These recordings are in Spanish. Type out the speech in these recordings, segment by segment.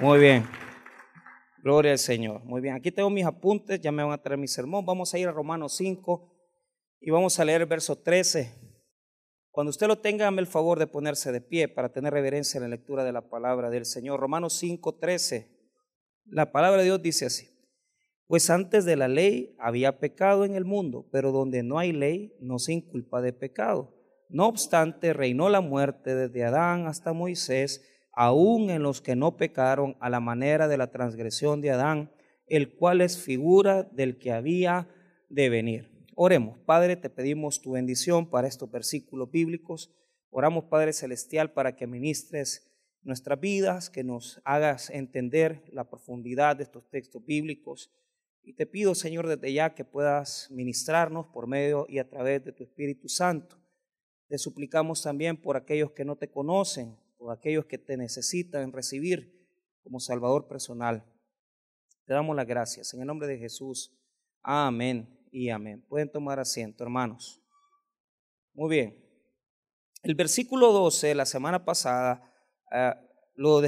Muy bien. Gloria al Señor. Muy bien. Aquí tengo mis apuntes, ya me van a traer mi sermón. Vamos a ir a Romanos 5 y vamos a leer el verso 13. Cuando usted lo tenga, dame el favor de ponerse de pie para tener reverencia en la lectura de la palabra del Señor. Romanos 5, 13. La palabra de Dios dice así. Pues antes de la ley había pecado en el mundo, pero donde no hay ley no se inculpa de pecado. No obstante, reinó la muerte desde Adán hasta Moisés aún en los que no pecaron a la manera de la transgresión de Adán, el cual es figura del que había de venir. Oremos, Padre, te pedimos tu bendición para estos versículos bíblicos. Oramos, Padre Celestial, para que ministres nuestras vidas, que nos hagas entender la profundidad de estos textos bíblicos. Y te pido, Señor, desde ya que puedas ministrarnos por medio y a través de tu Espíritu Santo. Te suplicamos también por aquellos que no te conocen, o aquellos que te necesitan recibir como Salvador personal. Te damos las gracias. En el nombre de Jesús. Amén y amén. Pueden tomar asiento, hermanos. Muy bien. El versículo 12, la semana pasada, ah, lo,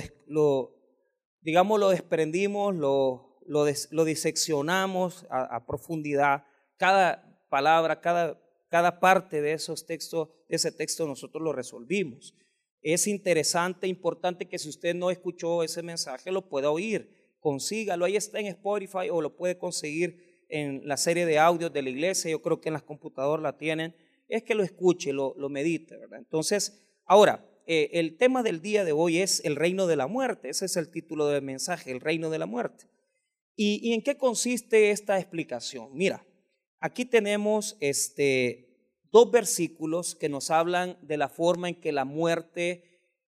digamos, lo desprendimos, lo, lo, lo diseccionamos a, a, profundidad. Cada palabra, cada, cada parte de esos textos, de ese texto, nosotros lo resolvimos. Es interesante, importante que si usted no escuchó ese mensaje lo pueda oír, consígalo, ahí está en Spotify o lo puede conseguir en la serie de audios de la iglesia, yo creo que en las computadoras la tienen, es que lo escuche, lo, lo medite, ¿verdad? Entonces, ahora, eh, el tema del día de hoy es el reino de la muerte, ese es el título del mensaje, el reino de la muerte. ¿Y, y en qué consiste esta explicación? Mira, aquí tenemos este, dos versículos que nos hablan de la forma en que la muerte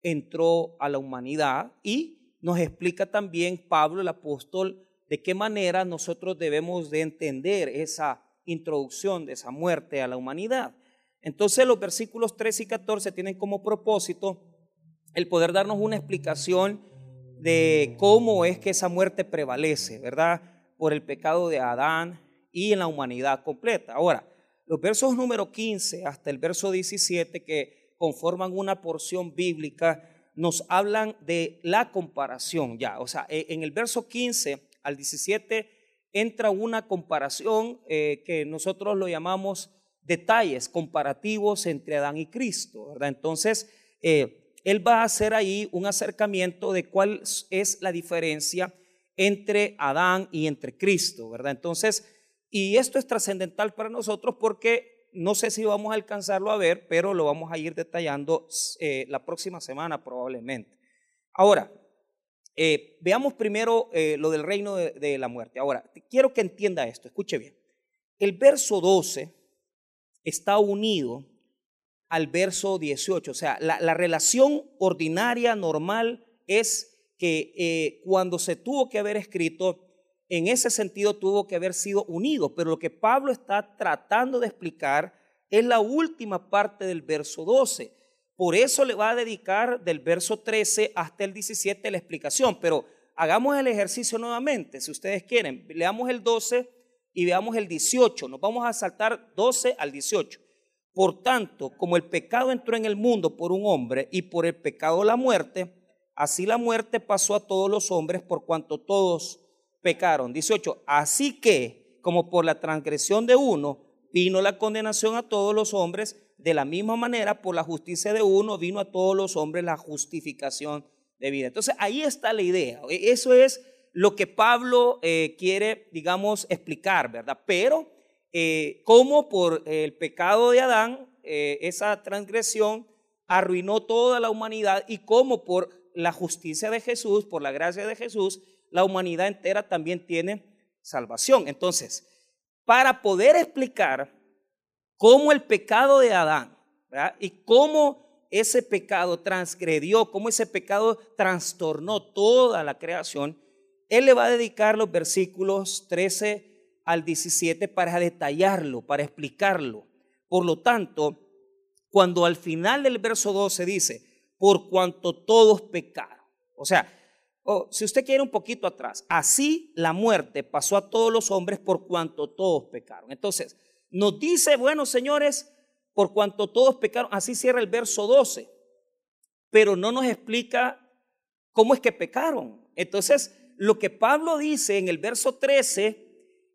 entró a la humanidad y nos explica también Pablo el apóstol de qué manera nosotros debemos de entender esa introducción de esa muerte a la humanidad. Entonces los versículos 13 y 14 tienen como propósito el poder darnos una explicación de cómo es que esa muerte prevalece, ¿verdad? Por el pecado de Adán y en la humanidad completa. Ahora, los versos número 15 hasta el verso 17 que conforman una porción bíblica nos hablan de la comparación ya. O sea, e, en el verso 15 al 17 entra una comparación eh, que nosotros lo llamamos detalles comparativos entre Adán y Cristo, ¿verdad? Entonces, eh, él va a hacer ahí un acercamiento de cuál es la diferencia entre Adán y entre Cristo, ¿verdad? Entonces, y esto es trascendental para nosotros porque no sé si vamos a alcanzarlo a ver, pero lo vamos a ir detallando eh, la próxima semana probablemente. Ahora, eh, veamos primero eh, lo del reino de, la muerte. Ahora, quiero que entienda esto, escuche bien. El verso 12 está unido al verso 18, o sea, la, la relación ordinaria, normal, es que cuando se tuvo que haber escrito en ese sentido tuvo que haber sido unido, pero lo que Pablo está tratando de explicar es la última parte del verso 12. Por eso le va a dedicar del verso 13 hasta el 17 la explicación, pero hagamos el ejercicio nuevamente, si ustedes quieren. Leamos el 12 y veamos el 18. Nos vamos a saltar 12 al 18. Por tanto, como el pecado entró en el mundo por un hombre y por el pecado la muerte, así la muerte pasó a todos los hombres por cuanto todos pecaron. 18. Así que, como por la transgresión de uno vino la condenación a todos los hombres, de la misma manera por la justicia de uno vino a todos los hombres la justificación de vida. Entonces ahí está la idea. Eso es lo que Pablo eh, quiere, digamos, explicar, ¿verdad? Pero eh, como por el pecado de Adán, eh, esa transgresión arruinó toda la humanidad y como por la justicia de Jesús, por la gracia de Jesús, la humanidad entera también tiene salvación. Entonces, para poder explicar cómo el pecado de Adán y cómo ese pecado transgredió, cómo ese pecado trastornó toda la creación, él le va a dedicar los versículos 13 al 17 para detallarlo, para explicarlo. Por lo tanto, cuando al final del verso 12 dice, por cuanto todos pecaron, o sea, si usted quiere un poquito atrás, así la muerte pasó a todos los hombres por cuanto todos pecaron. Entonces, nos dice, bueno, señores, por cuanto todos pecaron, así cierra el verso 12, pero no nos explica ¿Cómo es que pecaron? Entonces, lo que Pablo dice en el verso 13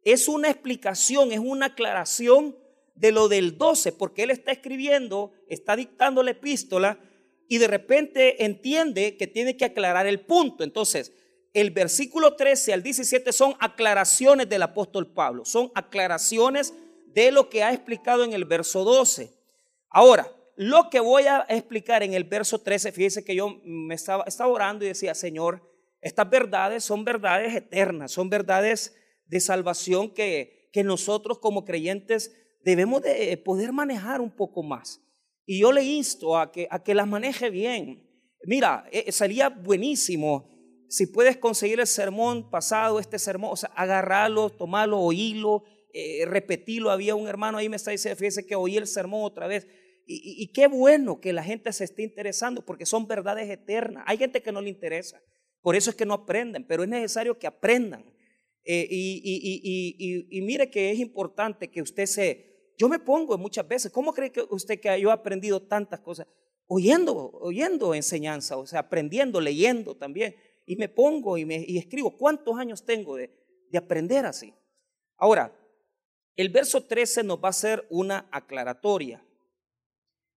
es una explicación, es una aclaración de lo del 12, porque él está escribiendo, está dictando la epístola y de repente entiende que tiene que aclarar el punto. Entonces, el versículo 13 al 17 son aclaraciones del apóstol Pablo, son aclaraciones de lo que ha explicado en el verso 12. Ahora, lo que voy a explicar en el verso 13, fíjese que yo me estaba, estaba orando y decía, Señor, estas verdades son verdades eternas, son verdades de salvación que, que nosotros como creyentes debemos de poder manejar un poco más. Y yo le insto a que, a que las maneje bien. Mira, eh, sería buenísimo si puedes conseguir el sermón pasado, este sermón, o sea, agarrarlo, tomarlo, oírlo, eh, repetirlo. Había un hermano ahí me está diciendo, fíjese que oí el sermón otra vez. Y, qué bueno que la gente se esté interesando porque son verdades eternas. Hay gente que no le interesa, por eso es que no aprenden, pero es necesario que aprendan. Eh, y, mire que es importante que usted se... Yo me pongo muchas veces, ¿cómo cree que usted que yo he aprendido tantas cosas? Oyendo, oyendo enseñanza, o sea, aprendiendo, leyendo también y me pongo y, me, escribo. ¿Cuántos años tengo de, de aprender así? Ahora, el verso 13 nos va a hacer una aclaratoria,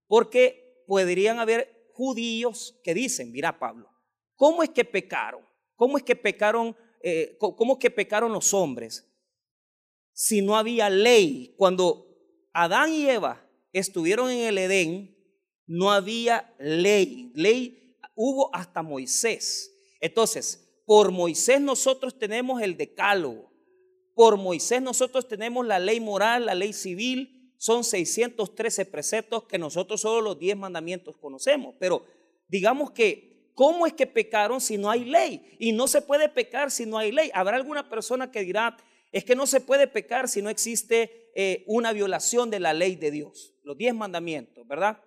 porque podrían haber judíos que dicen, mira Pablo, ¿cómo es que pecaron? ¿Cómo es que pecaron? Eh, ¿Cómo es que pecaron los hombres? Si no había ley, cuando Adán y Eva estuvieron en el Edén, no había ley. Ley hubo hasta Moisés. Entonces, por Moisés nosotros tenemos el decálogo. Por Moisés nosotros tenemos la ley moral, la ley civil. Son 613 preceptos que nosotros solo los 10 mandamientos conocemos. Pero digamos que, ¿cómo es que pecaron si no hay ley? Y no se puede pecar si no hay ley. Habrá alguna persona que dirá, es que no se puede pecar si no existe eh, una violación de la ley de Dios. Los 10 mandamientos, ¿verdad?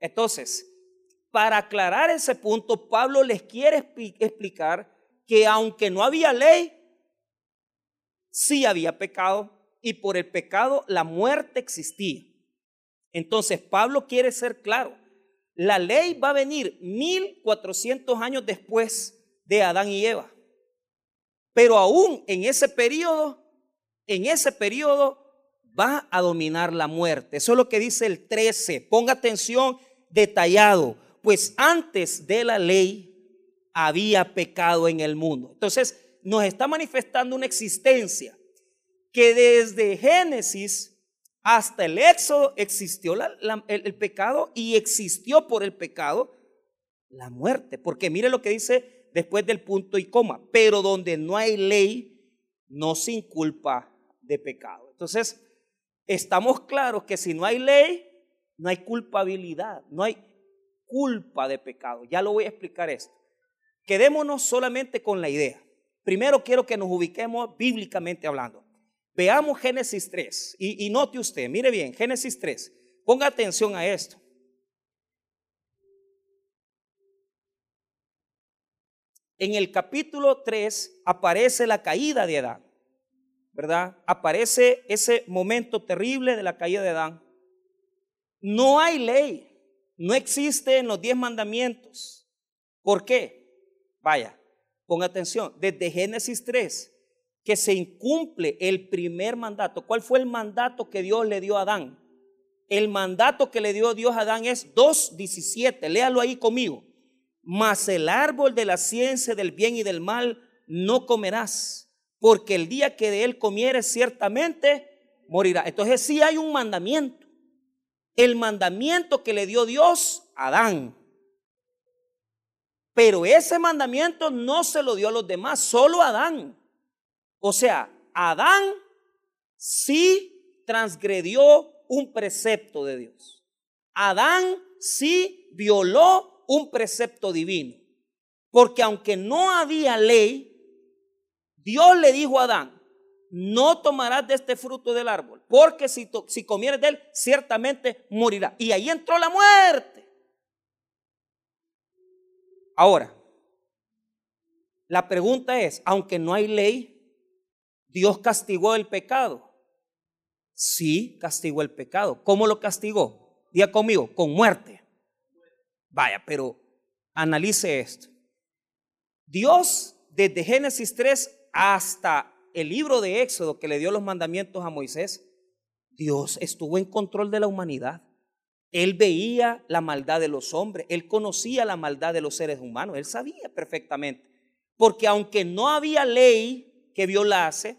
Entonces, para aclarar ese punto, Pablo les quiere explicar que aunque no había ley, sí había pecado y por el pecado la muerte existía. Entonces Pablo quiere ser claro, la ley va a venir 1400 años después de Adán y Eva. Pero aún en ese periodo, en ese periodo va a dominar la muerte. Eso es lo que dice el 13. Ponga atención detallado pues antes de la ley había pecado en el mundo. Entonces nos está manifestando una existencia que desde Génesis hasta el Éxodo existió el, pecado y existió por el pecado la muerte. Porque mire lo que dice después del punto y coma, pero donde no hay ley, no se inculpa de pecado. Entonces, estamos claros que si no hay ley, no hay culpabilidad, no hay, culpa de pecado. Ya lo voy a explicar esto. Quedémonos solamente con la idea. Primero quiero que nos ubiquemos bíblicamente hablando. Veamos Génesis 3 y, note usted, mire bien, Génesis 3. Ponga atención a esto. En el capítulo 3 aparece la caída de Adán, ¿verdad? Aparece ese momento terrible de la caída de Adán. No hay ley, no existe en los diez mandamientos. ¿Por qué? Vaya, ponga atención, desde Génesis 3, que se incumple el primer mandato. ¿Cuál fue el mandato que Dios le dio a Adán? El mandato que le dio Dios a Adán es 2.17, léalo ahí conmigo. Mas el árbol de la ciencia del bien y del mal no comerás, porque el día que de él comieres ciertamente morirá. Entonces sí hay un mandamiento el mandamiento que le dio Dios a Adán. Pero ese mandamiento no se lo dio a los demás, solo a Adán. O sea, Adán sí transgredió un precepto de Dios. Adán sí violó un precepto divino. Porque aunque no había ley, Dios le dijo a Adán, no tomarás de este fruto del árbol, porque si, si comieres de él, ciertamente morirá. Y ahí entró la muerte. Ahora, la pregunta es, aunque no hay ley, ¿Dios castigó el pecado? Sí, castigó el pecado. ¿Cómo lo castigó? Diga conmigo, con muerte. Vaya, pero analice esto. Dios, desde Génesis 3 hasta el libro de Éxodo que le dio los mandamientos a Moisés, Dios estuvo en control de la humanidad. Él veía la maldad de los hombres, él conocía la maldad de los seres humanos, él sabía perfectamente. Porque aunque no había ley que violase,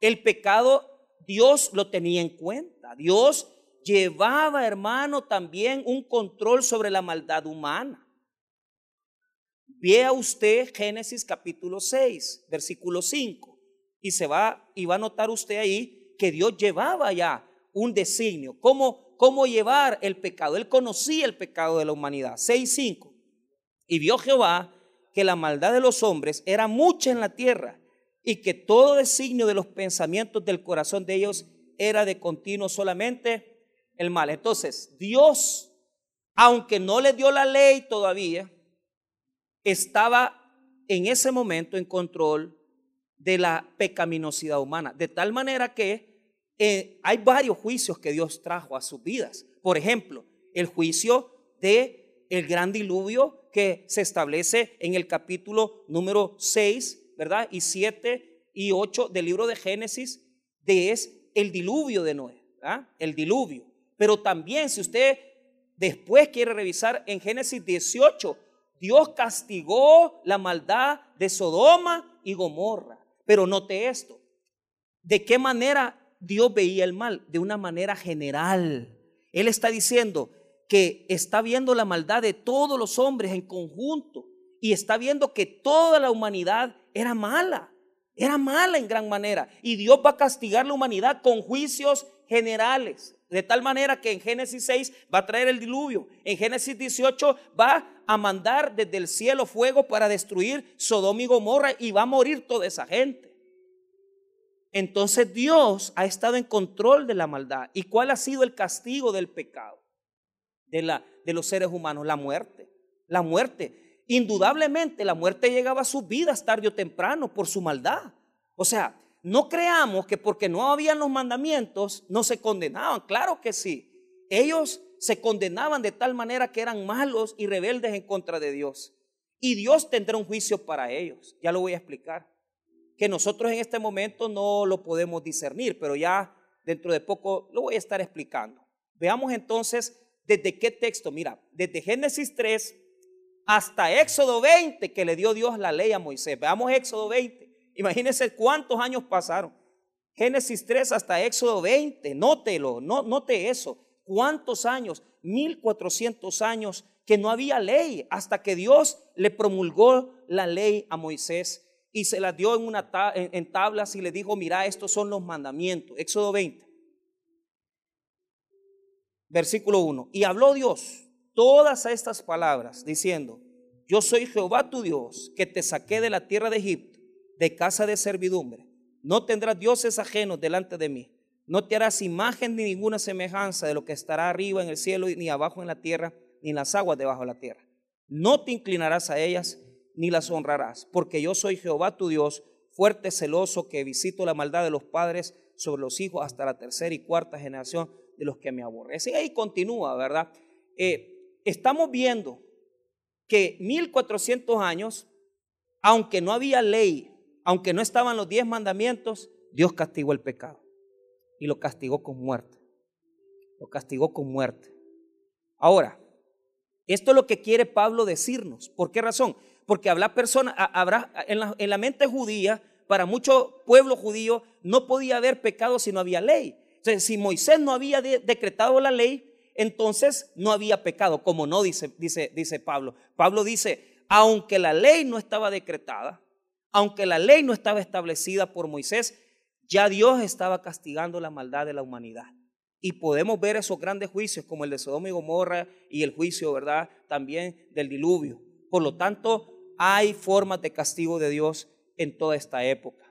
el pecado Dios lo tenía en cuenta. Dios llevaba, hermano, también un control sobre la maldad humana. Vea usted Génesis capítulo 6, versículo 5, y se va y va a notar usted ahí que Dios llevaba ya un designio, cómo, cómo llevar el pecado. Él conocía el pecado de la humanidad. 6.5. Y vio Jehová que la maldad de los hombres era mucha en la tierra y que todo designio de los pensamientos del corazón de ellos era de continuo solamente el mal. Entonces, Dios, aunque no le dio la ley todavía, estaba en ese momento en control de la pecaminosidad humana, de tal manera que eh, hay varios juicios que Dios trajo a sus vidas. Por ejemplo, el juicio de el gran diluvio que se establece en el capítulo número 6, ¿verdad? Y 7 y 8 del libro de Génesis, de es el diluvio de Noé, El diluvio. Pero también si usted después quiere revisar en Génesis 18, Dios castigó la maldad de Sodoma y Gomorra. Pero note esto, ¿de qué manera Dios veía el mal? De una manera general. Él está diciendo que está viendo la maldad de todos los hombres en conjunto y está viendo que toda la humanidad era mala, era mala en gran manera. Y Dios va a castigar la humanidad con juicios generales. De tal manera que en Génesis 6 va a traer el diluvio. En Génesis 18 va a mandar desde el cielo fuego para destruir Sodoma y Gomorra y va a morir toda esa gente. Entonces Dios ha estado en control de la maldad. ¿Y cuál ha sido el castigo del pecado de, la, de los seres humanos? La muerte. La muerte. Indudablemente la muerte llegaba a sus vidas tarde o temprano por su maldad. O sea, no creamos que porque no habían los mandamientos no se condenaban. Claro que sí. Ellos se condenaban de tal manera que eran malos y rebeldes en contra de Dios. Y Dios tendrá un juicio para ellos. Ya lo voy a explicar. Que nosotros en este momento no lo podemos discernir, pero ya dentro de poco lo voy a estar explicando. Veamos entonces desde qué texto. Mira, desde Génesis 3 hasta Éxodo 20 que le dio Dios la ley a Moisés. Veamos Éxodo 20. Imagínense cuántos años pasaron. Génesis 3 hasta Éxodo 20, nótelo, no, note eso. ¿Cuántos años? 1400 años que no había ley hasta que Dios le promulgó la ley a Moisés y se la dio en, una en tablas y le dijo, mira, estos son los mandamientos. Éxodo 20. Versículo 1. Y habló Dios todas estas palabras diciendo, yo soy Jehová tu Dios, que te saqué de la tierra de Egipto de casa de servidumbre. No tendrás dioses ajenos delante de mí. No te harás imagen ni ninguna semejanza de lo que estará arriba en el cielo, ni abajo en la tierra, ni en las aguas debajo de la tierra. No te inclinarás a ellas, ni las honrarás, porque yo soy Jehová tu Dios, fuerte, celoso, que visito la maldad de los padres sobre los hijos hasta la tercera y cuarta generación de los que me aborrecen. Y ahí continúa, ¿verdad? Eh, estamos viendo que 1400 años, aunque no había ley aunque no estaban los diez mandamientos, Dios castigó el pecado. Y lo castigó con muerte. Lo castigó con muerte. Ahora, esto es lo que quiere Pablo decirnos. ¿Por qué razón? Porque habrá personas, habrá en la, en la mente judía, para mucho pueblo judío, no podía haber pecado si no había ley. Entonces, si Moisés no había decretado la ley, entonces no había pecado, como no dice, dice, dice Pablo. Pablo dice, aunque la ley no estaba decretada, aunque la ley no estaba establecida por Moisés, ya Dios estaba castigando la maldad de la humanidad. Y podemos ver esos grandes juicios como el de Sodoma y Gomorra y el juicio, ¿verdad? También del diluvio. Por lo tanto, hay formas de castigo de Dios en toda esta época.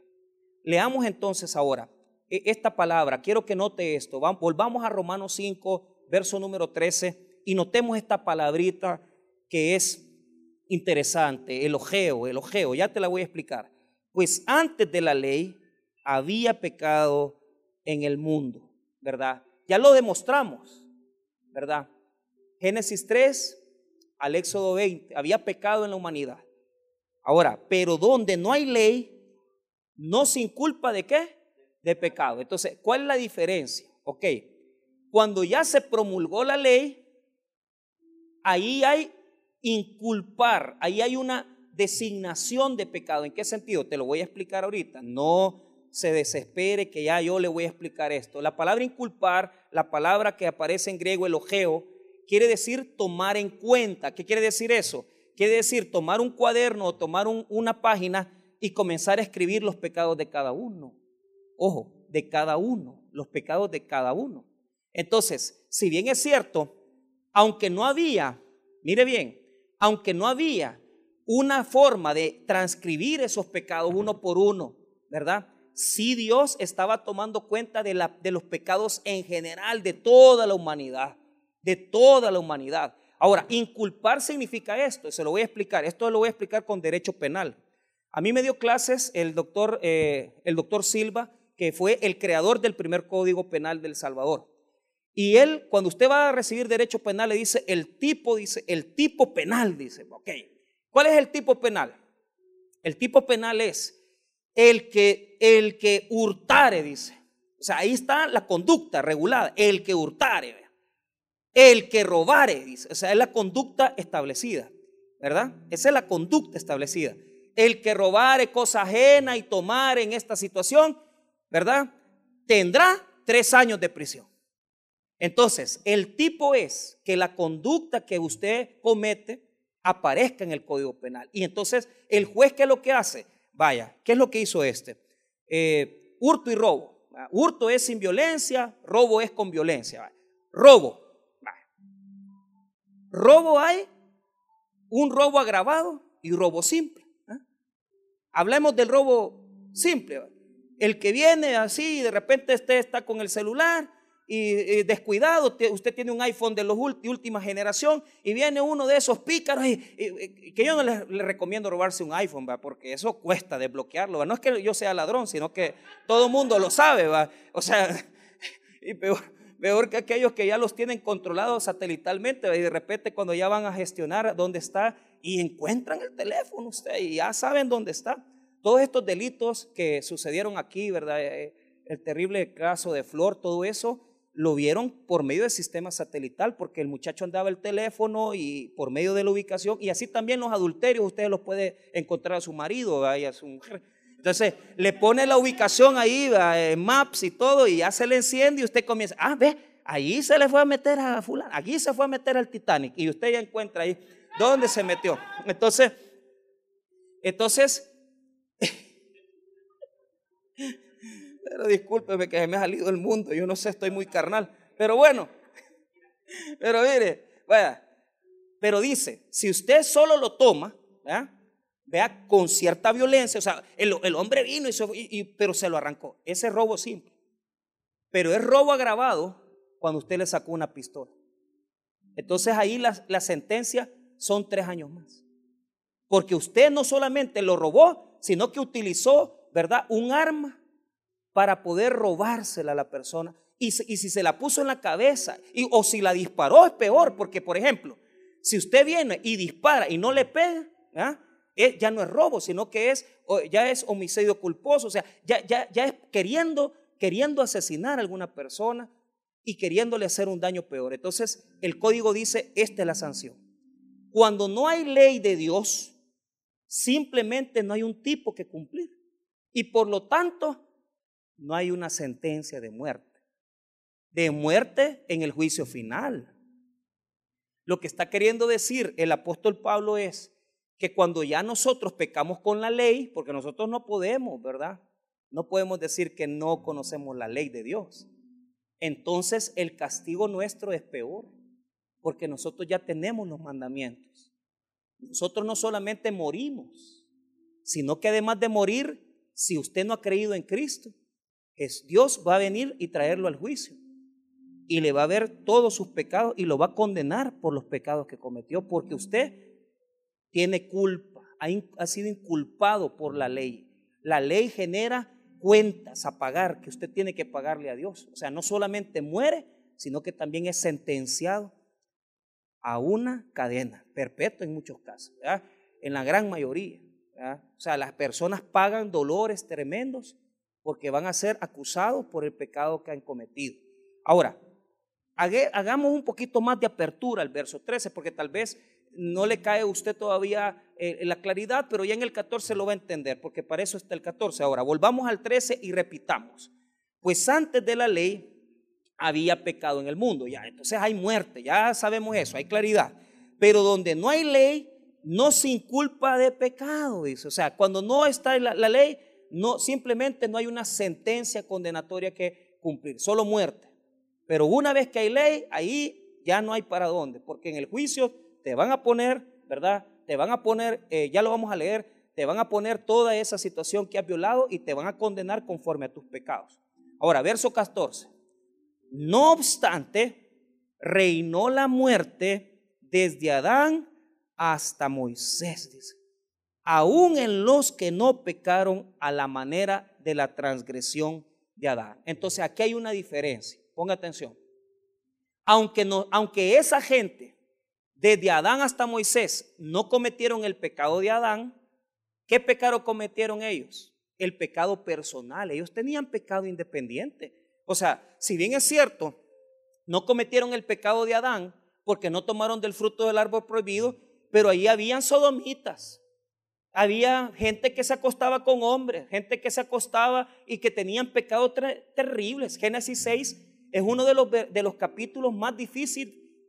Leamos entonces ahora e, esta palabra. Quiero que note esto. Volvamos a Romanos 5, verso número 13, y notemos esta palabrita que es interesante, el ojeo, el ojeo, ya te la voy a explicar. Pues antes de la ley había pecado en el mundo, ¿verdad? Ya lo demostramos, ¿verdad? Génesis 3 al Éxodo 20, había pecado en la humanidad. Ahora, pero donde no hay ley, no sin culpa de qué? De pecado. Entonces, ¿cuál es la diferencia? Ok, cuando ya se promulgó la ley, ahí hay inculpar, ahí hay una designación de pecado. ¿En qué sentido? Te lo voy a explicar ahorita. No se desespere que ya yo le voy a explicar esto. La palabra inculpar, la palabra que aparece en griego, elogeo, quiere decir tomar en cuenta. ¿Qué quiere decir eso? Quiere decir tomar un cuaderno o tomar una página y comenzar a escribir los pecados de cada uno. Ojo, de cada uno, los pecados de cada uno. Entonces, si bien es cierto, aunque no había, mire bien, aunque no había una forma de transcribir esos pecados uno por uno, ¿verdad? Sí Dios estaba tomando cuenta de, la, de los pecados en general de toda la humanidad, de toda la humanidad. Ahora, inculpar significa esto, se lo voy a explicar, esto lo voy a explicar con derecho penal. A mí me dio clases el doctor, eh, el doctor Silva, que fue el creador del primer código penal del Salvador. Y él, cuando usted va a recibir derecho penal, le dice el tipo, dice, el tipo penal, dice, ok. ¿Cuál es el tipo penal? El tipo penal es el que, el que hurtare, dice. O sea, ahí está la conducta regulada, el que hurtare, el que robare, dice. O sea, es la conducta establecida, ¿verdad? Esa es la conducta establecida. El que robare cosa ajena y tomar en esta situación, ¿verdad? Tendrá tres años de prisión. Entonces, el tipo es que la conducta que usted comete aparezca en el Código Penal. Y entonces, el juez, ¿qué es lo que hace? Vaya, ¿qué es lo que hizo este? Eh, hurto y robo. Hurto es sin violencia, robo es con violencia. Robo. Robo hay un robo agravado y robo simple. ¿ah? Hablemos del robo simple. El que viene así y de repente usted está con el celular y, descuidado, usted tiene un iPhone de los última generación y viene uno de esos pícaros y, que yo no le, recomiendo robarse un iPhone, ¿va? porque eso cuesta desbloquearlo, no es que yo sea ladrón, sino que todo el mundo lo sabe, ¿va? o sea, y peor, que aquellos que ya los tienen controlados satelitalmente y de repente cuando ya van a gestionar dónde está y encuentran el teléfono usted y ya saben dónde está. Todos estos delitos que sucedieron aquí, ¿verdad? Eh, el terrible caso de Flor, todo eso, lo vieron por medio del sistema satelital, porque el muchacho andaba el teléfono y por medio de la ubicación, y así también los adulterios, ustedes los puede encontrar a su marido y a su mujer. Entonces, le pone la ubicación ahí, Maps y todo, y ya se le enciende y usted comienza, ah, ve, ahí se le fue a meter a fulano, aquí se fue a meter al Titanic, y usted ya encuentra ahí dónde se metió. Entonces, entonces, Pero discúlpeme que me ha salido el mundo, yo no sé, estoy muy carnal. Pero bueno, pero mire, vaya, pero dice, si usted solo lo toma, vea, con cierta violencia, o sea, el, hombre vino, y, pero se lo arrancó. Ese es robo simple. Pero es robo agravado cuando usted le sacó una pistola. Entonces ahí la, la sentencia son tres años más. Porque usted no solamente lo robó, sino que utilizó, ¿verdad? Un arma para poder robársela a la persona. Y, si se la puso en la cabeza y, o si la disparó es peor, porque por ejemplo, si usted viene y dispara y no le pega, eh, ya no es robo, sino que es, ya es homicidio culposo, o sea, ya, ya, ya es queriendo, queriendo asesinar a alguna persona y queriéndole hacer un daño peor. Entonces, el código dice, esta es la sanción. Cuando no hay ley de Dios, simplemente no hay un tipo que cumplir. Y por lo tanto, no hay una sentencia de muerte. De muerte en el juicio final. Lo que está queriendo decir el apóstol Pablo es que cuando ya nosotros pecamos con la ley, porque nosotros no podemos, ¿verdad? No podemos decir que no conocemos la ley de Dios. Entonces el castigo nuestro es peor, porque nosotros ya tenemos los mandamientos. Nosotros no solamente morimos, sino que además de morir, si usted no ha creído en Cristo, es Dios va a venir y traerlo al juicio. Y le va a ver todos sus pecados y lo va a condenar por los pecados que cometió, porque usted tiene culpa, ha, ha sido inculpado por la ley. La ley genera cuentas a pagar que usted tiene que pagarle a Dios. O sea, no solamente muere, sino que también es sentenciado a una cadena perpetua en muchos casos, en la gran mayoría. O sea, las personas pagan dolores tremendos porque van a ser acusados por el pecado que han cometido. Ahora, hagamos un poquito más de apertura al verso 13, porque tal vez no le cae a usted todavía eh, la claridad, pero ya en el 14 lo va a entender, porque para eso está el 14. Ahora, volvamos al 13 y repitamos. Pues antes de la ley había pecado en el mundo, ya, entonces hay muerte, ya sabemos eso, hay claridad. Pero donde no hay ley, no sin culpa de pecado, dice. O sea, cuando no está la, la ley, no, simplemente no hay una sentencia condenatoria que cumplir, solo muerte. Pero una vez que hay ley, ahí ya no hay para dónde, porque en el juicio te van a poner, ¿verdad? Te van a poner, eh, ya lo vamos a leer, te van a poner toda esa situación que has violado y te van a condenar conforme a tus pecados. Ahora, verso 14. No obstante, reinó la muerte desde Adán hasta Moisés, dice. Aún en los que no pecaron a la manera de la transgresión de Adán. Entonces aquí hay una diferencia. Ponga atención. Aunque, no, aunque esa gente, desde Adán hasta Moisés, no cometieron el pecado de Adán, ¿qué pecado cometieron ellos? El pecado personal. Ellos tenían pecado independiente. O sea, si bien es cierto, no cometieron el pecado de Adán porque no tomaron del fruto del árbol prohibido, pero ahí habían sodomitas. Había gente que se acostaba con hombres, gente que se acostaba y que tenían pecados terribles. Génesis 6 es uno de los, de los capítulos más,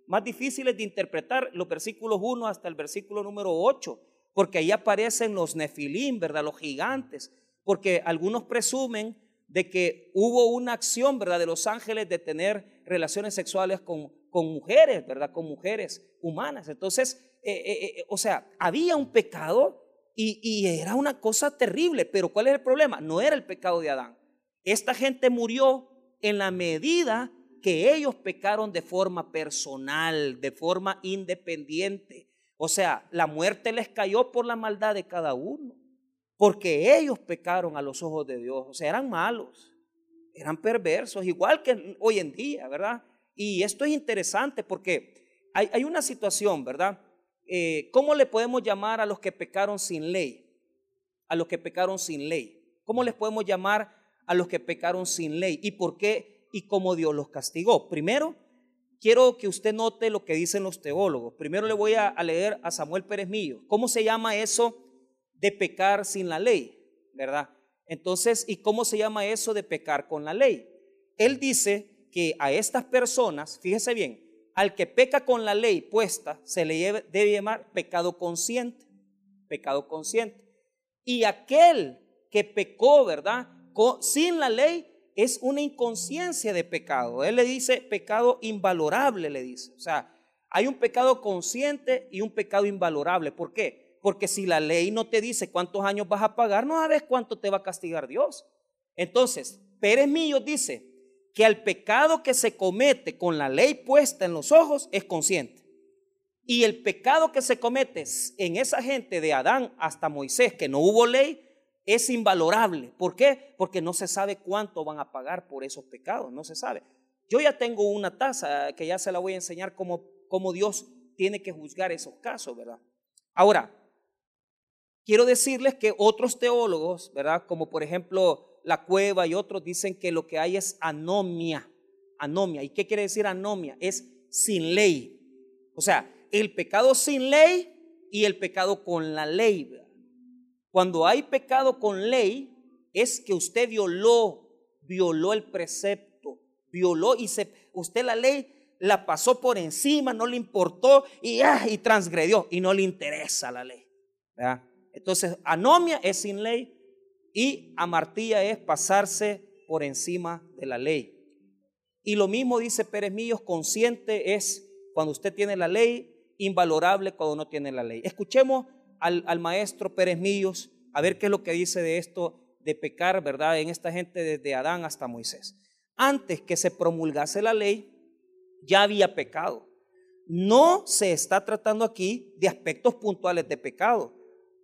más difíciles de interpretar, los versículos 1 hasta el versículo número 8, porque ahí aparecen los nefilim, ¿verdad? Los gigantes, porque algunos presumen de que hubo una acción, ¿verdad? De los ángeles de tener relaciones sexuales con, con mujeres, ¿verdad? Con mujeres humanas. Entonces, eh, eh, eh, o sea, había un pecado y, era una cosa terrible, pero ¿cuál es el problema? No era el pecado de Adán. Esta gente murió en la medida que ellos pecaron de forma personal, de forma independiente. O sea, la muerte les cayó por la maldad de cada uno, porque ellos pecaron a los ojos de Dios, o sea, eran malos, eran perversos, igual que hoy en día, ¿verdad? Y esto es interesante porque hay una situación, ¿verdad? Eh, ¿Cómo le podemos llamar a los que pecaron sin ley? A los que pecaron sin ley. ¿Cómo les podemos llamar a los que pecaron sin ley. ¿Y por qué? Y cómo Dios los castigó. Primero, quiero que usted note lo que dicen los teólogos. Primero le voy a, leer a Samuel Pérez Millo. ¿Cómo se llama eso de pecar sin la ley? ¿Verdad? Entonces, ¿y cómo se llama eso de pecar con la ley? Él dice que a estas personas, fíjese bien, al que peca con la ley puesta, se le debe llamar pecado consciente, pecado consciente. Y aquel que pecó, ¿verdad? sin la ley es una inconsciencia de pecado. Él le dice pecado invalorable, le dice. O sea, hay un pecado consciente y un pecado invalorable. ¿Por qué? Porque si la ley no te dice cuántos años vas a pagar, no sabes cuánto te va a castigar Dios. Entonces, Pérez Millo dice que al pecado que se comete con la ley puesta en los ojos es consciente. Y el pecado que se comete en esa gente de Adán hasta Moisés, que no hubo ley, es invalorable. ¿Por qué? Porque no se sabe cuánto van a pagar por esos pecados, no se sabe. Yo ya tengo una tasa que ya se la voy a enseñar cómo, cómo Dios tiene que juzgar esos casos, ¿verdad? Ahora, quiero decirles que otros teólogos, ¿verdad? Como por ejemplo la cueva y otros dicen que lo que hay es anomia. Anomia. ¿Y qué quiere decir anomia? Es sin ley. O sea, el pecado sin ley y el pecado con la ley. Cuando hay pecado con ley, es que usted violó, violó el precepto, violó y se, usted la ley la pasó por encima, no le importó y, ah, y transgredió y no le interesa la ley. Entonces, anomia es sin ley y amartía es pasarse por encima de la ley. Y lo mismo dice Pérez Millos, consciente es cuando usted tiene la ley, invalorable cuando no tiene la ley. Escuchemos al, maestro Pérez Millos a ver qué es lo que dice de esto de pecar, ¿verdad? En esta gente desde Adán hasta Moisés. Antes que se promulgase la ley, ya había pecado. No se está tratando aquí de aspectos puntuales de pecado.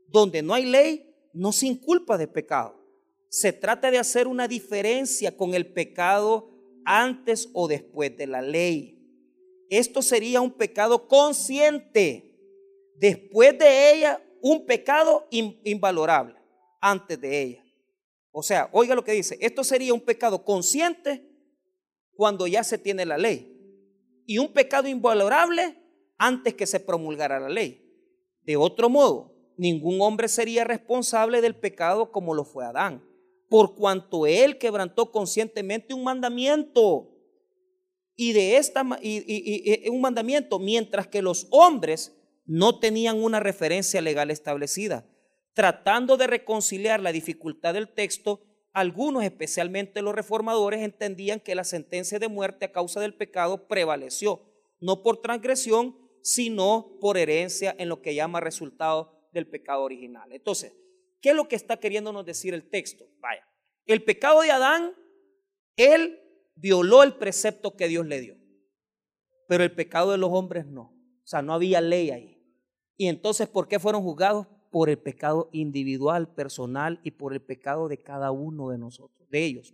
Donde no hay ley, no se inculpa de pecado. Se trata de hacer una diferencia con el pecado antes o después de la ley. Esto sería un pecado consciente Después de ella, un pecado invalorable antes de ella. O sea, oiga lo que dice, esto sería un pecado consciente cuando ya se tiene la ley y un pecado invalorable antes que se promulgara la ley. De otro modo, ningún hombre sería responsable del pecado como lo fue Adán, por cuanto él quebrantó conscientemente un mandamiento y de esta y, un mandamiento, mientras que los hombres no tenían una referencia legal establecida. Tratando de reconciliar la dificultad del texto, algunos, especialmente los reformadores, entendían que la sentencia de muerte a causa del pecado prevaleció, no por transgresión, sino por herencia en lo que llama resultado del pecado original. Entonces, ¿qué es lo que está queriéndonos decir el texto? Vaya, el pecado de Adán, él violó el precepto que Dios le dio, pero el pecado de los hombres no. O sea, no había ley ahí. Y entonces, ¿por qué fueron juzgados? por el pecado individual, personal y por el pecado de cada uno de nosotros, de ellos.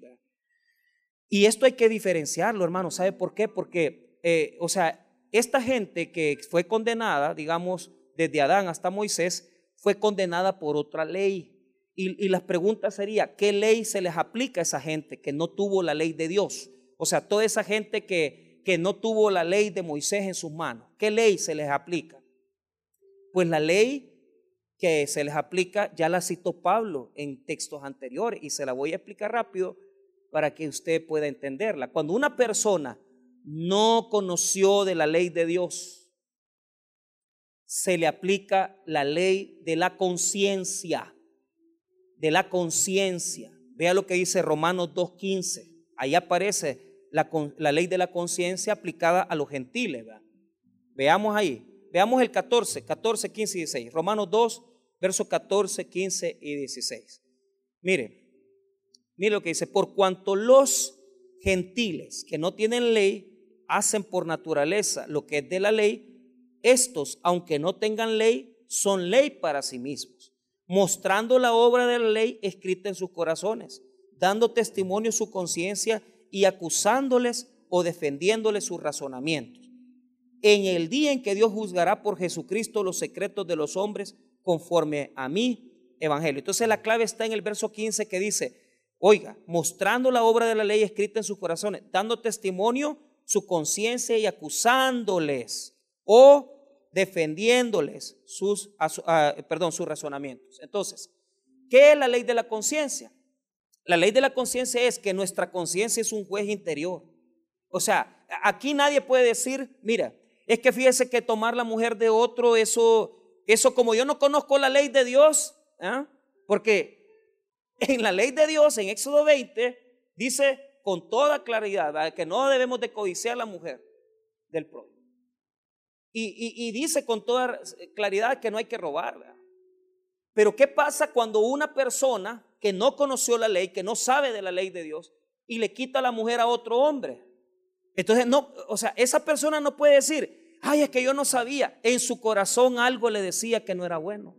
Y esto hay que diferenciarlo, hermano. ¿Sabe por qué? Porque, eh, o sea, esta gente que fue condenada, digamos, desde Adán hasta Moisés, fue condenada por otra ley. Y, y las preguntas sería, ¿qué ley se les aplica a esa gente que no tuvo la ley de Dios? O sea, toda esa gente que, que no tuvo la ley de Moisés en sus manos, ¿qué ley se les aplica? Pues la ley que se les aplica, ya la citó Pablo en textos anteriores y se la voy a explicar rápido para que usted pueda entenderla. Cuando una persona no conoció de la ley de Dios, se le aplica la ley de la conciencia, de la conciencia. Vea lo que dice Romanos 2.15. Ahí aparece la, la, ley de la conciencia aplicada a los gentiles. Veamos ahí. Veamos el 14, 14, 15 y 16. Romanos 2, versos 14, 15 y 16. Mire, mire lo que dice, por cuanto los gentiles que no tienen ley hacen por naturaleza lo que es de la ley, estos, aunque no tengan ley, son ley para sí mismos, mostrando la obra de la ley escrita en sus corazones, dando testimonio su conciencia y acusándoles o defendiéndoles sus razonamientos. En el día en que Dios juzgará por Jesucristo los secretos de los hombres, conforme a mi evangelio. Entonces la clave está en el verso 15 que dice, oiga, mostrando la obra de la ley escrita en sus corazones, dando testimonio su conciencia y acusándoles o defendiéndoles sus, perdón, sus razonamientos. Entonces, ¿qué es la ley de la conciencia? La ley de la conciencia es que nuestra conciencia es un juez interior. O sea, aquí nadie puede decir, mira, es que fíjese que tomar la mujer de otro, eso eso como yo no conozco la ley de Dios, ¿ah? porque en la ley de Dios, en Éxodo 20, dice con toda claridad que no debemos de codiciar a la mujer del prójimo. Y, dice con toda claridad que no hay que robarla. Pero ¿qué pasa cuando una persona que no conoció la ley, que no sabe de la ley de Dios, y le quita la mujer a otro hombre? Entonces, no, o sea, esa persona no puede decir, ay, es que yo no sabía. En su corazón algo le decía que no era bueno.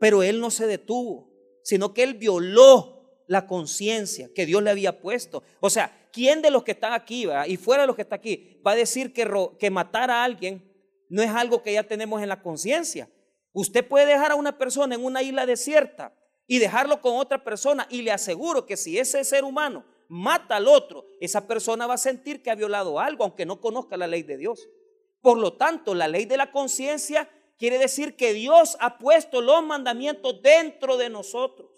Pero él no se detuvo, sino que él violó la conciencia que Dios le había puesto. O sea, ¿quién de los que están aquí y fuera de los que están aquí va a decir que, que matar a alguien no es algo que ya tenemos en la conciencia? Usted puede dejar a una persona en una isla desierta y dejarlo con otra persona y le aseguro que si ese ser humano mata al otro, esa persona va a sentir que ha violado algo, aunque no conozca la ley de Dios. Por lo tanto, la ley de la conciencia quiere decir que Dios ha puesto los mandamientos dentro de nosotros,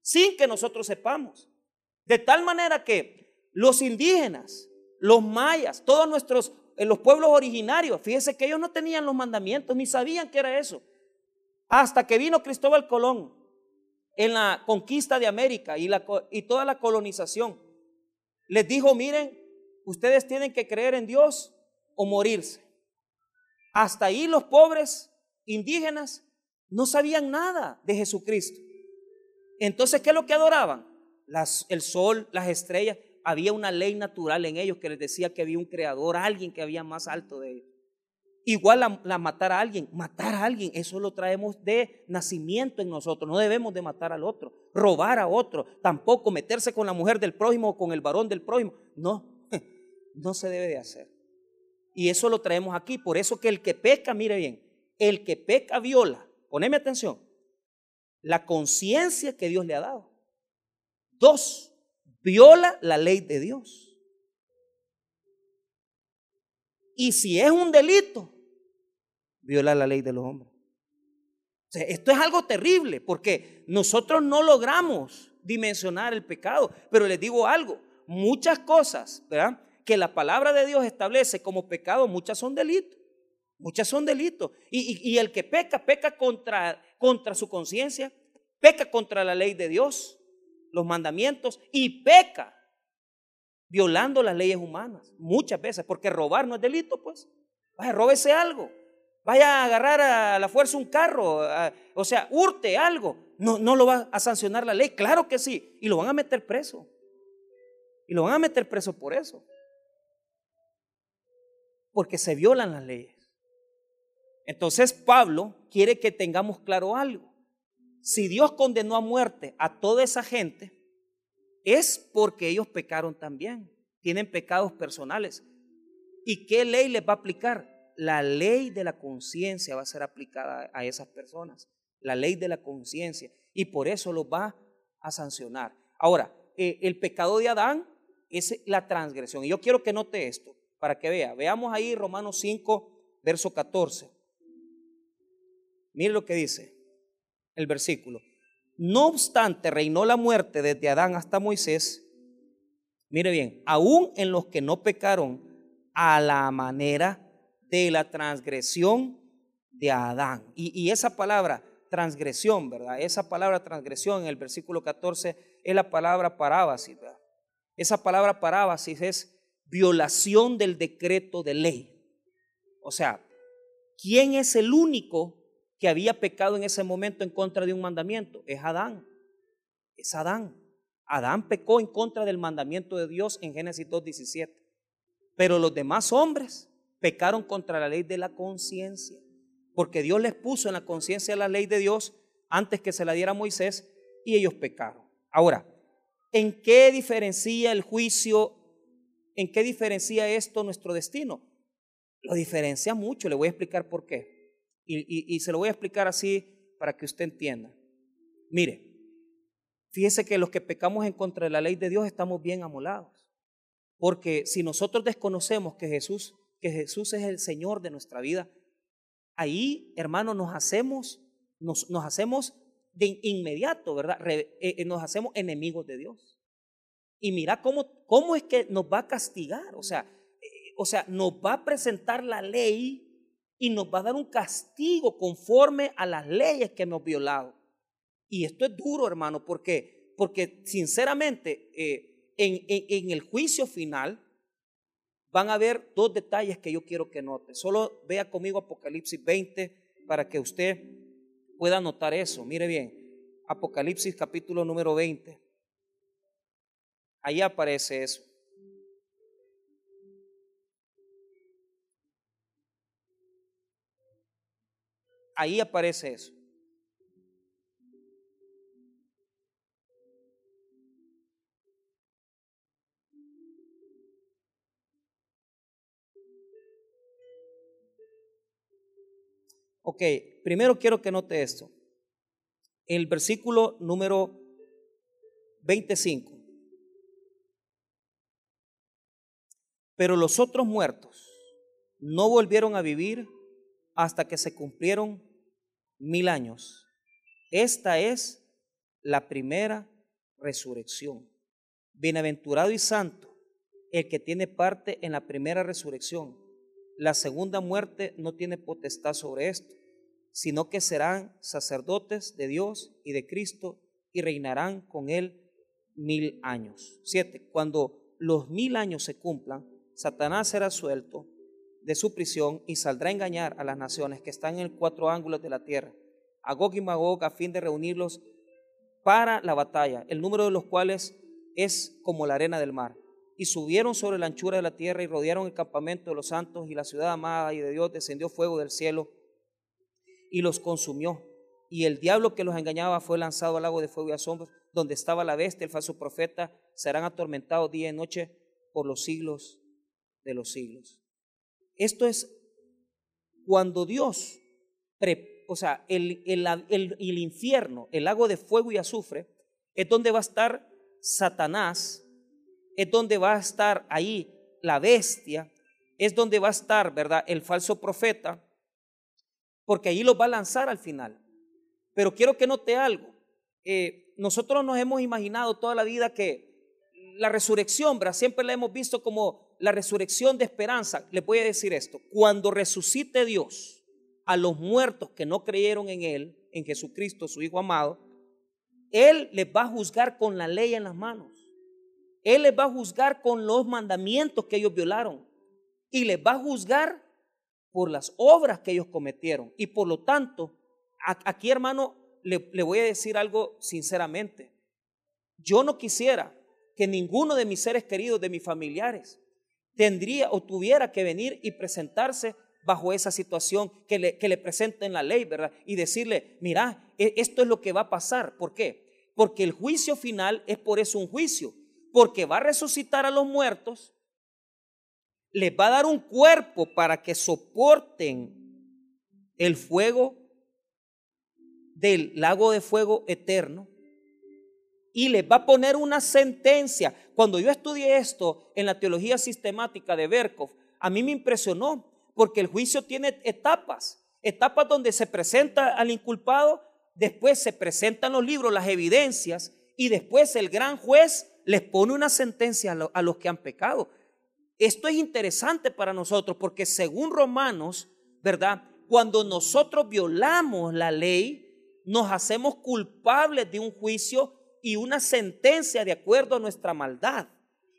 sin que nosotros sepamos. De tal manera que los indígenas, los mayas, todos nuestros, eh, los pueblos originarios, fíjense que ellos no tenían los mandamientos, ni sabían que era eso. Hasta que vino Cristóbal Colón en la conquista de América y, la, y toda la colonización. Les dijo, miren, ustedes tienen que creer en Dios o morirse. Hasta ahí los pobres indígenas no sabían nada de Jesucristo. Entonces, ¿qué es lo que adoraban? Las, el sol, las estrellas. Había una ley natural en ellos que les decía que había un creador, alguien que había más alto de ellos. Igual la, matar a alguien, matar a alguien, eso lo traemos de nacimiento en nosotros. No debemos de matar al otro, robar a otro, tampoco meterse con la mujer del prójimo o con el varón del prójimo. No, no se debe de hacer. Y eso lo traemos aquí. Por eso que el que peca, mire bien, el que peca viola poneme atención, la conciencia que Dios le ha dado. Dos, viola la ley de Dios. Y si es un delito, viola la ley de los hombres. esto es algo terrible porque nosotros no logramos dimensionar el pecado, pero les digo algo, muchas cosas. Que la palabra de Dios establece como pecado, muchas son delitos. Muchas son delitos. Y, el que peca, peca contra, contra su conciencia, peca contra la ley de Dios, los mandamientos, y peca violando las leyes humanas. Muchas veces, porque robar no es delito, pues. Vaya, róbese algo. Vaya a agarrar a la fuerza un carro, o sea, hurte algo. No, no lo va a sancionar la ley. Claro que sí. Y lo van a meter preso. Y lo van a meter preso por eso. Porque se violan las leyes. Entonces Pablo quiere que tengamos claro algo. Si Dios condenó a muerte a toda esa gente, es porque ellos pecaron también. Tienen pecados personales. ¿Y qué ley les va a aplicar? La ley de la conciencia va a ser aplicada a esas personas. La ley de la conciencia. Y por eso los va a sancionar. Ahora, eh, el pecado de Adán es la transgresión. Y yo quiero que note esto para que vea. Veamos ahí Romanos 5, verso 14. Mire lo que dice el versículo. No obstante, reinó la muerte desde Adán hasta Moisés. Mire bien, aún en los que no pecaron a la manera de la transgresión de Adán. Y, esa palabra transgresión, ¿verdad? Esa palabra transgresión en el versículo 14 es la palabra parábasis, ¿verdad? Esa palabra parábasis es violación del decreto de ley. O sea, ¿quién es el único que había pecado en ese momento en contra de un mandamiento? Es Adán. Es Adán. Adán pecó en contra del mandamiento de Dios en Génesis 2.17. Pero los demás hombres pecaron contra la ley de la conciencia. Porque Dios les puso en la conciencia la ley de Dios antes que se la diera Moisés y ellos pecaron. Ahora, ¿en qué diferencia el juicio? ¿En qué diferencia esto nuestro destino? Lo diferencia mucho, le voy a explicar por qué. Y, se lo voy a explicar así para que usted entienda. Mire, fíjese que los que pecamos en contra de la ley de Dios estamos bien amolados. Porque si nosotros desconocemos que Jesús, que Jesús es el Señor de nuestra vida, ahí, hermano, nos hacemos, nos, nos hacemos de inmediato, ¿verdad? Eh, eh, nos hacemos enemigos de Dios. Y mira cómo, cómo es que nos va a castigar. O sea, eh, o sea, nos va a presentar la ley y nos va a dar un castigo conforme a las leyes que hemos violado. Y esto es duro, hermano, porque, porque sinceramente eh, en, en, el juicio final van a haber dos detalles que yo quiero que note. Solo vea conmigo Apocalipsis 20 para que usted pueda notar eso. Mire bien, Apocalipsis capítulo número 20. Ahí aparece eso. Ahí aparece eso. Ok, primero quiero que note esto. El versículo número 25. Pero los otros muertos no volvieron a vivir hasta que se cumplieron mil años. Esta es la primera resurrección. Bienaventurado y santo el que tiene parte en la primera resurrección. La segunda muerte no tiene potestad sobre esto, sino que serán sacerdotes de Dios y de Cristo y reinarán con él mil años. Siete, cuando los mil años se cumplan, Satanás será suelto de su prisión y saldrá a engañar a las naciones que están en cuatro ángulos de la tierra, a Gog y Magog, a fin de reunirlos para la batalla, el número de los cuales es como la arena del mar. Y subieron sobre la anchura de la tierra y rodearon el campamento de los santos y la ciudad amada y de Dios descendió fuego del cielo y los consumió. Y el diablo que los engañaba fue lanzado al lago de fuego y asombros, donde estaba la bestia, el falso profeta, serán atormentados día y noche por los siglos de los siglos. Esto es cuando Dios o sea, el, infierno, el lago de fuego y azufre, es donde va a estar Satanás, es donde va a estar ahí la bestia, es donde va a estar, ¿verdad? El falso profeta, porque ahí los va a lanzar al final. Pero quiero que note algo. Eh, nosotros nos hemos imaginado toda la vida que la resurrección, ¿verdad? Siempre la hemos visto como la resurrección de esperanza. Le voy a decir esto. Cuando resucite Dios a los muertos que no creyeron en Él, en Jesucristo, su Hijo amado, Él les va a juzgar con la ley en las manos. Él les va a juzgar con los mandamientos que ellos violaron. Y les va a juzgar por las obras que ellos cometieron. Y por lo tanto, aquí hermano, le voy a decir algo sinceramente. Yo no quisiera que ninguno de mis seres queridos, de mis familiares, tendría o tuviera que venir y presentarse bajo esa situación que le, que le la ley, ¿verdad? Y decirle, mira, e, esto es lo que va a pasar. ¿Por qué? Porque el juicio final es por eso un juicio, porque va a resucitar a los muertos, les va a dar un cuerpo para que soporten el fuego del lago de fuego eterno y les va a poner una sentencia. Cuando yo estudié esto en la teología sistemática de Berkov, a mí me impresionó porque el juicio tiene etapas, etapas donde se presenta al inculpado, después se presentan los libros, las evidencias y después el gran juez les pone una sentencia a, los que han pecado. Esto es interesante para nosotros porque según Romanos, ¿verdad? Cuando nosotros violamos la ley, nos hacemos culpables de un juicio y una sentencia de acuerdo a nuestra maldad.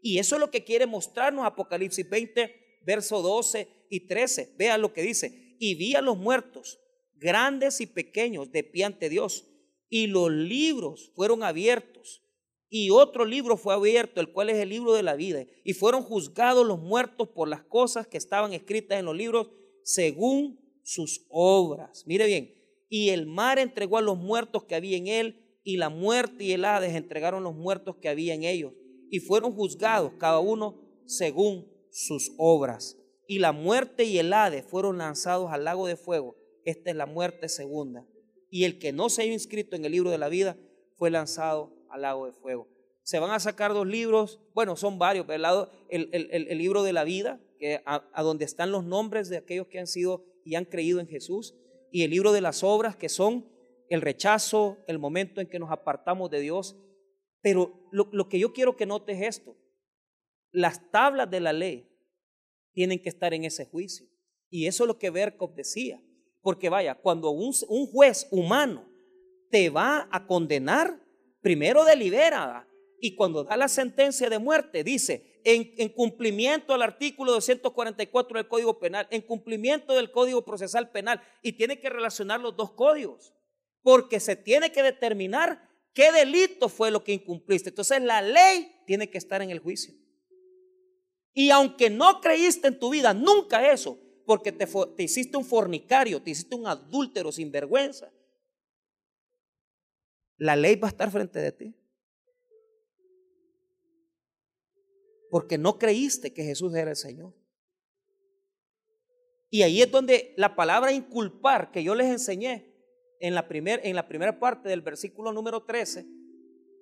Y eso es lo que quiere mostrarnos Apocalipsis 20, verso 12 y 13. Vean lo que dice. Y vi a los muertos, grandes y pequeños, de pie ante Dios. Y los libros fueron abiertos. Y otro libro fue abierto, el cual es el libro de la vida. Y fueron juzgados los muertos por las cosas que estaban escritas en los libros según sus obras. Mire bien. Y el mar entregó a los muertos que había en él y la muerte y el Hades entregaron los muertos que había en ellos y fueron juzgados cada uno según sus obras. Y la muerte y el Hades fueron lanzados al lago de fuego. Esta es la muerte segunda. Y el que no se haya inscrito en el libro de la vida fue lanzado al lago de fuego. Se van a sacar dos libros, bueno, son varios, pero el, el, libro de la vida, que a donde están los nombres de aquellos que han sido y han creído en Jesús, y el libro de las obras, que son el rechazo, el momento en que nos apartamos de Dios. Pero lo, que yo quiero que notes es esto. Las tablas de la ley tienen que estar en ese juicio. Y eso es lo que Berkov decía. Porque vaya, cuando un, un juez humano te va a condenar, primero delibera. Y cuando da la sentencia de muerte, dice, en, en, cumplimiento al artículo 244 del Código Penal, en cumplimiento del Código Procesal Penal, y tiene que relacionar los dos códigos porque se tiene que determinar qué delito fue lo que incumpliste. Entonces la ley tiene que estar en el juicio. Y aunque no creíste en tu vida nunca eso, porque te, te hiciste un fornicario, te hiciste un adúltero sin vergüenza, la ley va a estar frente de ti. Porque no creíste que Jesús era el Señor. Y ahí es donde la palabra inculpar que yo les enseñé en la, en la primera parte del versículo número 13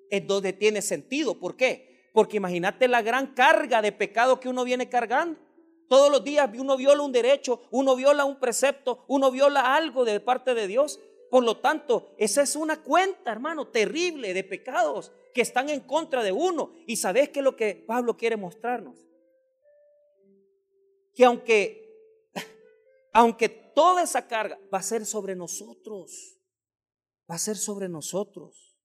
es donde tiene sentido. ¿Por qué? Porque imagínate la gran carga de pecado que uno viene cargando. Todos los días uno viola un derecho, uno viola un precepto, uno viola algo de parte de Dios. Por lo tanto, esa es una cuenta, hermano, terrible de pecados que están en contra de uno. Y sabes que lo que Pablo quiere mostrarnos. Que aunque, aunque toda esa carga va a ser sobre nosotros. Va a ser sobre nosotros.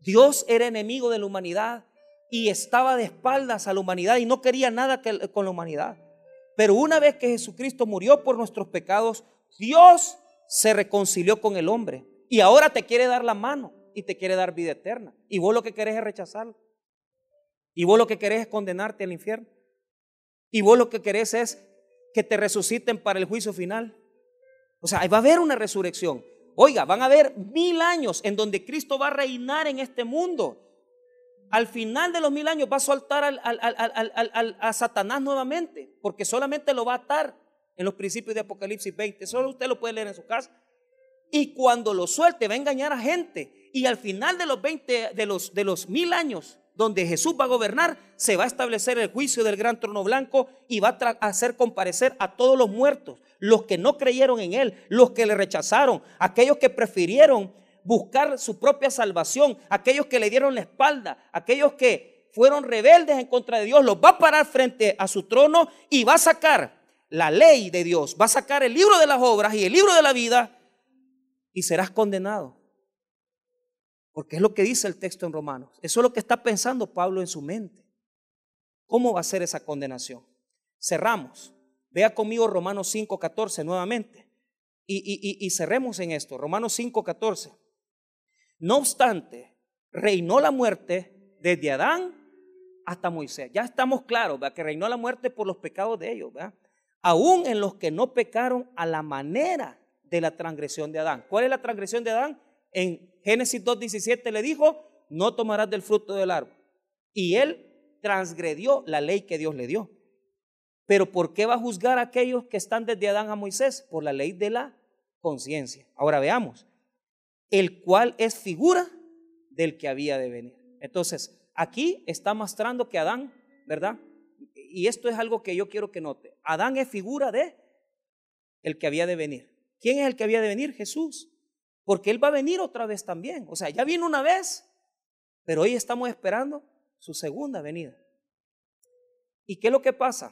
Dios era enemigo de la humanidad y estaba de espaldas a la humanidad y no quería nada con la humanidad. Pero una vez que Jesucristo murió por nuestros pecados, Dios se reconcilió con el hombre y ahora te quiere dar la mano y te quiere dar vida eterna. Y vos lo que querés es rechazarlo. Y vos lo que querés es condenarte al infierno. Y vos lo que querés es que te resuciten para el juicio final. O sea, va a haber una resurrección. Oiga, van a haber mil años en donde Cristo va a reinar en este mundo. Al final de los mil años va a soltar a Satanás nuevamente, porque solamente lo va a atar en los principios de Apocalipsis 20. Solo usted lo puede leer en su casa. Y cuando lo suelte va a engañar a gente. Y al final de los 20, de los, de los mil años donde Jesús va a gobernar, se va a establecer el juicio del gran trono blanco y va a hacer comparecer a todos los muertos, los que no creyeron en Él, los que le rechazaron, aquellos que prefirieron buscar su propia salvación, aquellos que le dieron la espalda, aquellos que fueron rebeldes en contra de Dios, los va a parar frente a su trono y va a sacar la ley de Dios, va a sacar el libro de las obras y el libro de la vida y serás condenado. Porque es lo que dice el texto en Romanos. Eso es lo que está pensando Pablo en su mente. ¿Cómo va a ser esa condenación? Cerramos. Vea conmigo Romanos 5.14 nuevamente. Y, y, cerremos en esto. Romanos 5.14. No obstante, reinó la muerte desde Adán hasta Moisés. Ya estamos claros, que reinó la muerte por los pecados de ellos. ¿verdad? Aún en los que no pecaron a la manera de la transgresión de Adán. ¿Cuál es la transgresión de Adán? En Génesis 2.17 le dijo, no tomarás del fruto del árbol. Y él transgredió la ley que Dios le dio. Pero ¿por qué va a juzgar a aquellos que están desde Adán a Moisés? Por la ley de la conciencia. Ahora veamos, el cual es figura del que había de venir. Entonces, aquí está mostrando que Adán, ¿verdad? Y esto es algo que yo quiero que note. Adán es figura de el que había de venir. ¿Quién es el que había de venir? Jesús. Porque Él va a venir otra vez también. O sea, ya vino una vez, pero hoy estamos esperando su segunda venida. ¿Y qué es lo que pasa?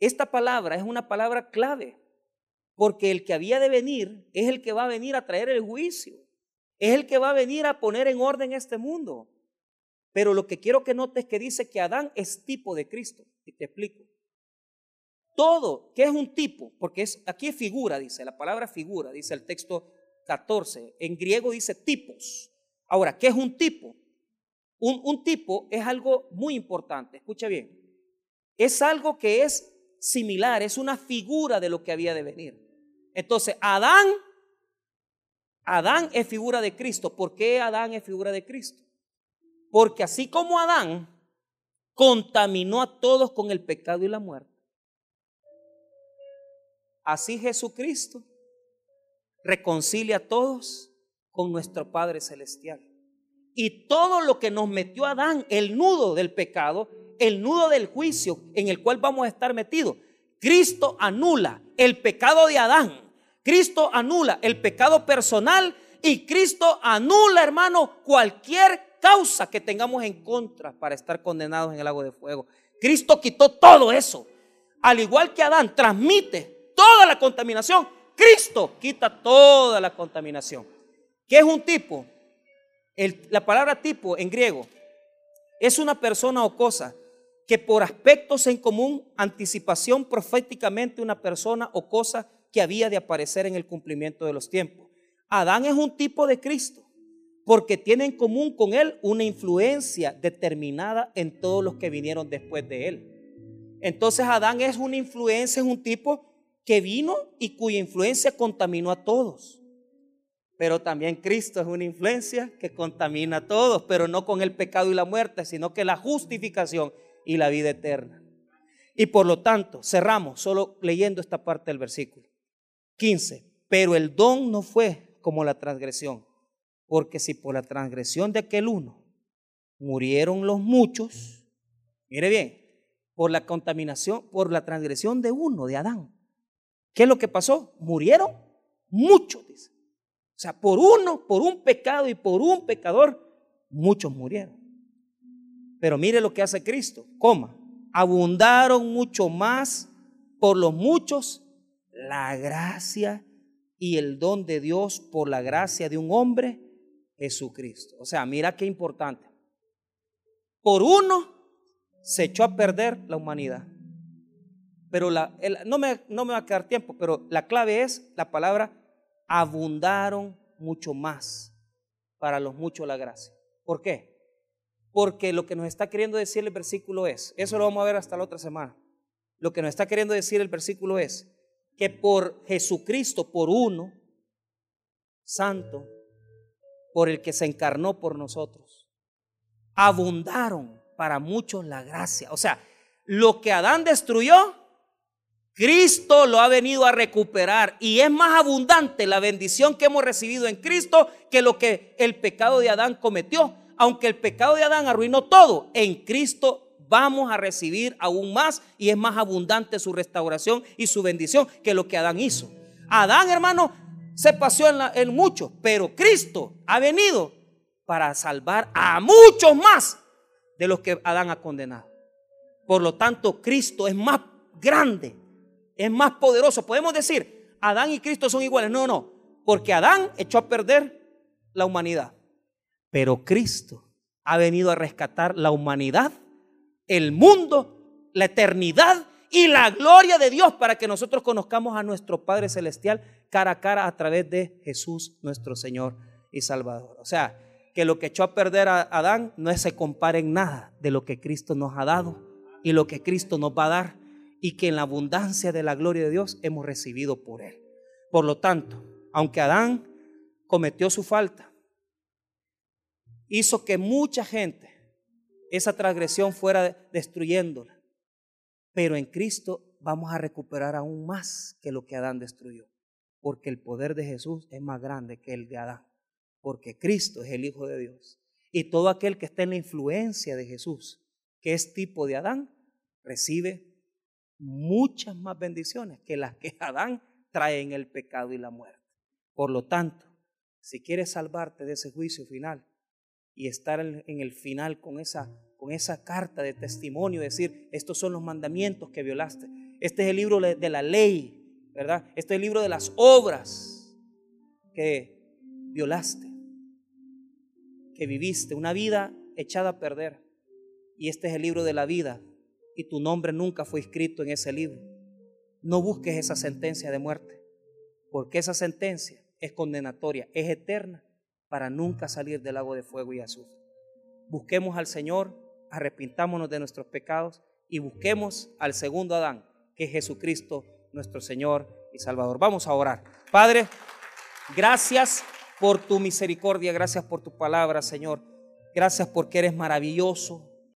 Esta palabra es una palabra clave, porque el que había de venir es el que va a venir a traer el juicio, es el que va a venir a poner en orden este mundo. Pero lo que quiero que notes es que dice que Adán es tipo de Cristo. Y te explico. Todo, ¿qué es un tipo? Porque es, aquí es figura, dice, la palabra figura, dice el texto 14. En griego dice tipos. Ahora, ¿qué es un tipo? Un, un tipo es algo muy importante, escucha bien. Es algo que es similar, es una figura de lo que había de venir. Entonces, Adán, Adán es figura de Cristo. ¿Por qué Adán es figura de Cristo? Porque así como Adán contaminó a todos con el pecado y la muerte, Así Jesucristo reconcilia a todos con nuestro Padre Celestial. Y todo lo que nos metió Adán, el nudo del pecado, el nudo del juicio en el cual vamos a estar metidos, Cristo anula el pecado de Adán. Cristo anula el pecado personal y Cristo anula, hermano, cualquier causa que tengamos en contra para estar condenados en el lago de fuego. Cristo quitó todo eso. Al igual que Adán transmite toda la contaminación. Cristo quita toda la contaminación. ¿Qué es un tipo? la palabra tipo en griego es una persona o cosa que por aspectos en común, anticipación proféticamente una persona o cosa que había de aparecer en el cumplimiento de los tiempos. Adán es un tipo de Cristo porque tiene en común con él una influencia determinada en todos los que vinieron después de él. Entonces Adán es una influencia, es un tipo que vino y cuya influencia contaminó a todos. Pero también Cristo es una influencia que contamina a todos, pero no con el pecado y la muerte, sino que la justificación y la vida eterna. Y por lo tanto, cerramos solo leyendo esta parte del versículo 15. Pero el don no fue como la transgresión, porque si por la transgresión de aquel uno murieron los muchos, mire bien, por la contaminación, por la transgresión de uno, de Adán, ¿Qué es lo que pasó? Murieron muchos, dice. O sea, por uno, por un pecado y por un pecador, muchos murieron. Pero mire lo que hace Cristo, coma, abundaron mucho más por los muchos la gracia y el don de Dios por la gracia de un hombre, Jesucristo. O sea, mira qué importante. Por uno se echó a perder la humanidad pero la, no, me, no me va a quedar tiempo, pero la clave es la palabra abundaron mucho más para los muchos la gracia. ¿Por qué? Porque lo que nos está queriendo decir el versículo es, eso lo vamos a ver hasta la otra semana, lo que nos está queriendo decir el versículo es que por Jesucristo, por uno, santo, por el que se encarnó por nosotros, abundaron para muchos la gracia. O sea, lo que Adán destruyó, Cristo lo ha venido a recuperar y es más abundante la bendición que hemos recibido en Cristo que lo que el pecado de Adán cometió. Aunque el pecado de Adán arruinó todo, en Cristo vamos a recibir aún más y es más abundante su restauración y su bendición que lo que Adán hizo. Adán, hermano, se paseó en, en mucho, pero Cristo ha venido para salvar a muchos más de los que Adán ha condenado. Por lo tanto, Cristo es más grande es más poderoso. Podemos decir, Adán y Cristo son iguales. No, no, porque Adán echó a perder la humanidad. Pero Cristo ha venido a rescatar la humanidad, el mundo, la eternidad y la gloria de Dios para que nosotros conozcamos a nuestro Padre Celestial cara a cara a través de Jesús nuestro Señor y Salvador. O sea, que lo que echó a perder a Adán no se compare en nada de lo que Cristo nos ha dado y lo que Cristo nos va a dar y que en la abundancia de la gloria de Dios hemos recibido por Él. Por lo tanto, aunque Adán cometió su falta, hizo que mucha gente esa transgresión fuera destruyéndola, pero en Cristo vamos a recuperar aún más que lo que Adán destruyó, porque el poder de Jesús es más grande que el de Adán, porque Cristo es el Hijo de Dios. Y todo aquel que está en la influencia de Jesús, que es tipo de Adán, recibe muchas más bendiciones que las que Adán trae en el pecado y la muerte. Por lo tanto, si quieres salvarte de ese juicio final y estar en el final con esa, con esa carta de testimonio, decir, estos son los mandamientos que violaste, este es el libro de la ley, ¿verdad? Este es el libro de las obras que violaste, que viviste, una vida echada a perder. Y este es el libro de la vida y tu nombre nunca fue escrito en ese libro. No busques esa sentencia de muerte, porque esa sentencia es condenatoria, es eterna, para nunca salir del lago de fuego y azufre. Busquemos al Señor, arrepintámonos de nuestros pecados y busquemos al segundo Adán, que es Jesucristo, nuestro Señor y Salvador. Vamos a orar. Padre, gracias por tu misericordia, gracias por tu palabra, Señor. Gracias porque eres maravilloso,